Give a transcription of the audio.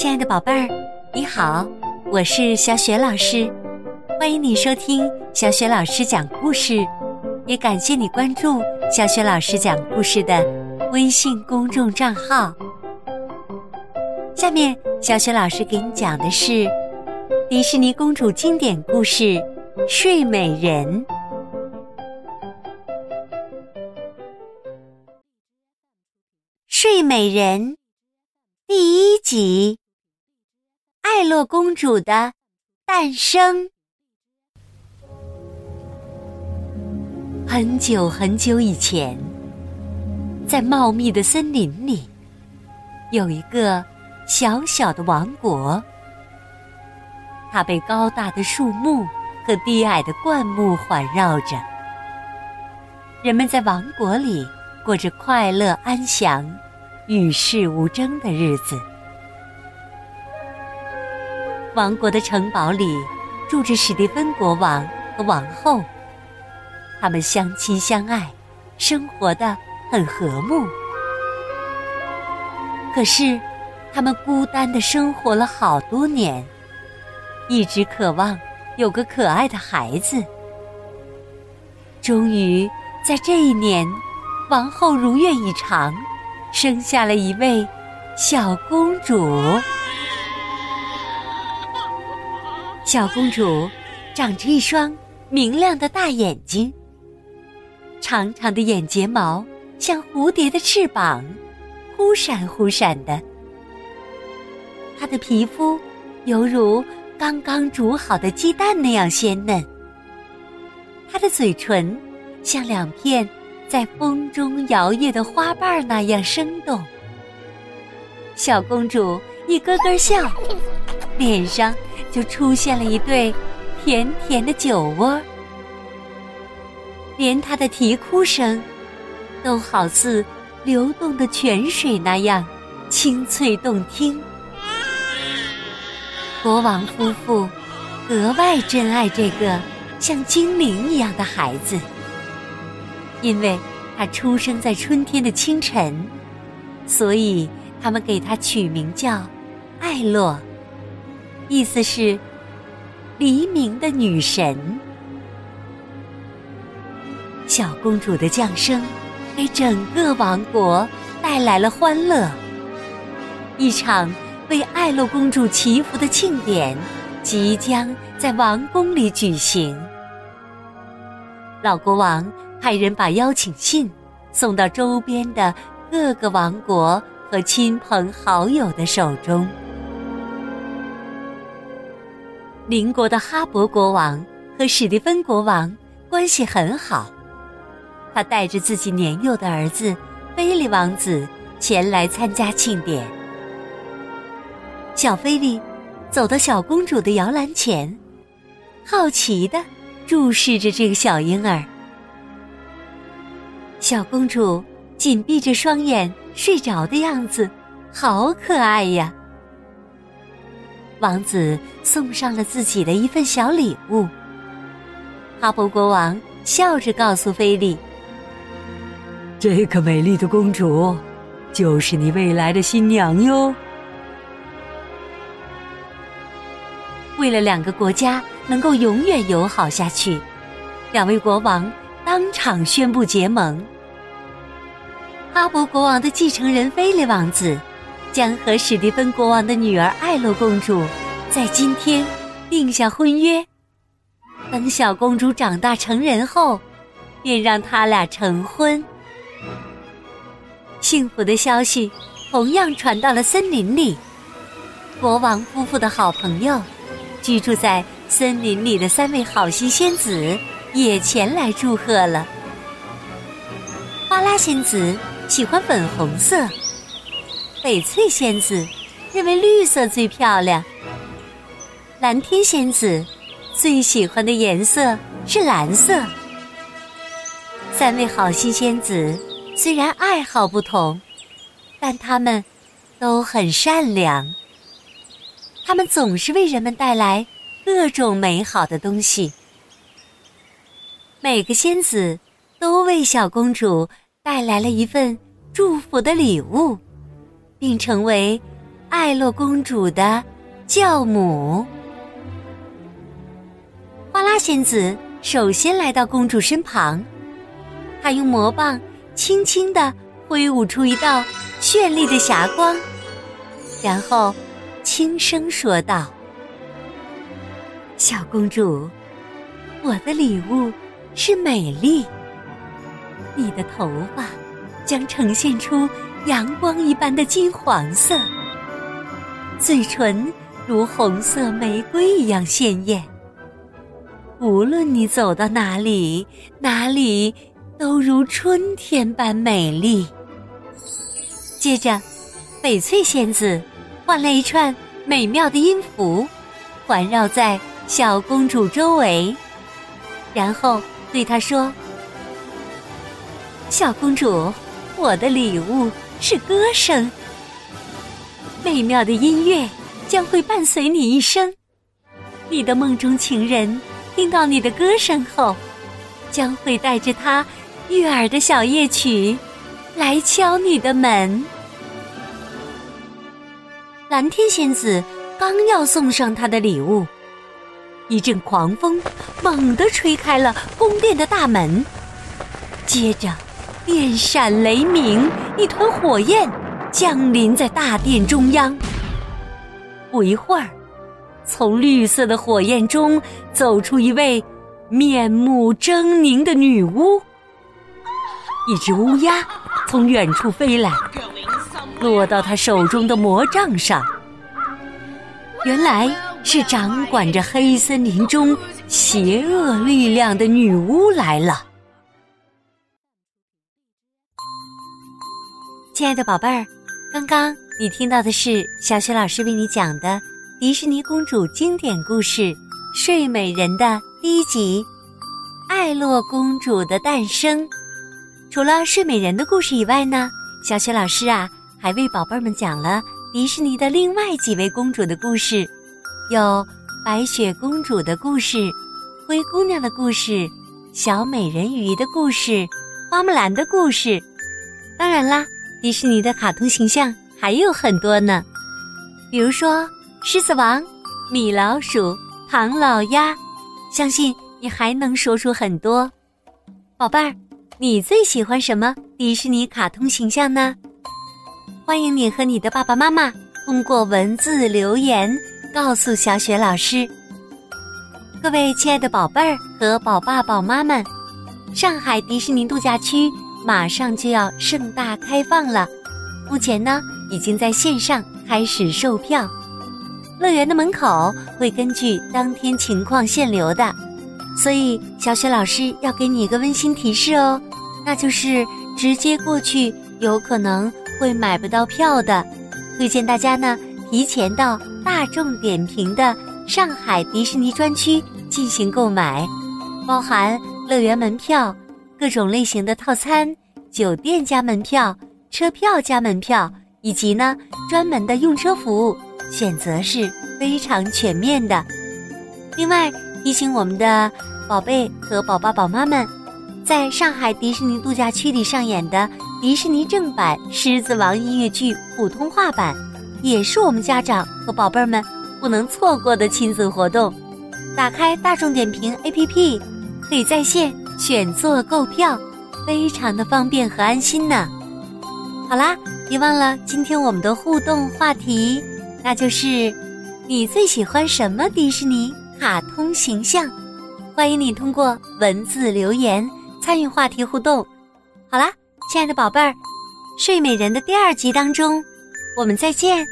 亲爱的宝贝儿，你好，我是小雪老师，欢迎你收听小雪老师讲故事，也感谢你关注小雪老师讲故事的微信公众账号。下面，小雪老师给你讲的是迪士尼公主经典故事《睡美人》。睡美人第一集：艾洛公主的诞生。很久很久以前，在茂密的森林里，有一个小小的王国。它被高大的树木和低矮的灌木环绕着。人们在王国里过着快乐安详。与世无争的日子。王国的城堡里住着史蒂芬国王和王后，他们相亲相爱，生活的很和睦。可是，他们孤单的生活了好多年，一直渴望有个可爱的孩子。终于，在这一年，王后如愿以偿。生下了一位小公主。小公主长着一双明亮的大眼睛，长长的眼睫毛像蝴蝶的翅膀，忽闪忽闪的。她的皮肤犹如刚刚煮好的鸡蛋那样鲜嫩，她的嘴唇像两片。在风中摇曳的花瓣那样生动，小公主一咯咯笑，脸上就出现了一对甜甜的酒窝，连他的啼哭声都好似流动的泉水那样清脆动听。国王夫妇格外珍爱这个像精灵一样的孩子。因为他出生在春天的清晨，所以他们给他取名叫艾洛，意思是黎明的女神。小公主的降生给整个王国带来了欢乐，一场为艾洛公主祈福的庆典即将在王宫里举行。老国王。派人把邀请信送到周边的各个王国和亲朋好友的手中。邻国的哈勃国王和史蒂芬国王关系很好，他带着自己年幼的儿子菲利王子前来参加庆典。小菲利走到小公主的摇篮前，好奇的注视着这个小婴儿。小公主紧闭着双眼睡着的样子，好可爱呀！王子送上了自己的一份小礼物。哈勃国王笑着告诉菲利：“这个美丽的公主，就是你未来的新娘哟。”为了两个国家能够永远友好下去，两位国王。当场宣布结盟。哈勃国王的继承人菲利王子将和史蒂芬国王的女儿艾洛公主在今天定下婚约。等小公主长大成人后，便让他俩成婚。幸福的消息同样传到了森林里。国王夫妇的好朋友，居住在森林里的三位好心仙子。也前来祝贺了。花拉仙子喜欢粉红色，翡翠仙子认为绿色最漂亮，蓝天仙子最喜欢的颜色是蓝色。三位好心仙子虽然爱好不同，但他们都很善良。他们总是为人们带来各种美好的东西。每个仙子都为小公主带来了一份祝福的礼物，并成为艾洛公主的教母。花拉仙子首先来到公主身旁，她用魔棒轻轻地挥舞出一道绚丽的霞光，然后轻声说道：“小公主，我的礼物是美丽。你的头发将呈现出阳光一般的金黄色，嘴唇如红色玫瑰一样鲜艳。”无论你走到哪里，哪里都如春天般美丽。接着，翡翠仙子换了一串美妙的音符，环绕在小公主周围，然后对她说：“小公主，我的礼物是歌声，美妙的音乐将会伴随你一生，你的梦中情人。”听到你的歌声后，将会带着他悦耳的小夜曲来敲你的门。蓝天仙子刚要送上她的礼物，一阵狂风猛地吹开了宫殿的大门，接着电闪雷鸣，一团火焰降临在大殿中央。不一会儿。从绿色的火焰中走出一位面目狰狞的女巫。一只乌鸦从远处飞来，落到她手中的魔杖上。原来是掌管着黑森林中邪恶力量的女巫来了。亲爱的宝贝儿，刚刚你听到的是小雪老师为你讲的。迪士尼公主经典故事《睡美人》的第一集《艾洛公主的诞生》。除了睡美人的故事以外呢，小雪老师啊还为宝贝们讲了迪士尼的另外几位公主的故事，有白雪公主的故事、灰姑娘的故事、小美人鱼的故事、花木兰的故事。当然啦，迪士尼的卡通形象还有很多呢，比如说。狮子王、米老鼠、唐老鸭，相信你还能说出很多。宝贝儿，你最喜欢什么迪士尼卡通形象呢？欢迎你和你的爸爸妈妈通过文字留言告诉小雪老师。各位亲爱的宝贝儿和宝爸宝妈们，上海迪士尼度假区马上就要盛大开放了，目前呢已经在线上开始售票。乐园的门口会根据当天情况限流的，所以小雪老师要给你一个温馨提示哦，那就是直接过去有可能会买不到票的，推荐大家呢提前到大众点评的上海迪士尼专区进行购买，包含乐园门票、各种类型的套餐、酒店加门票、车票加门票，以及呢专门的用车服务。选择是非常全面的。另外提醒我们的宝贝和宝爸宝妈们，在上海迪士尼度假区里上演的迪士尼正版《狮子王》音乐剧普通话版，也是我们家长和宝贝儿们不能错过的亲子活动。打开大众点评 APP，可以在线选座购票，非常的方便和安心呢。好啦，别忘了今天我们的互动话题。那就是，你最喜欢什么迪士尼卡通形象？欢迎你通过文字留言参与话题互动。好啦，亲爱的宝贝儿，《睡美人》的第二集当中，我们再见。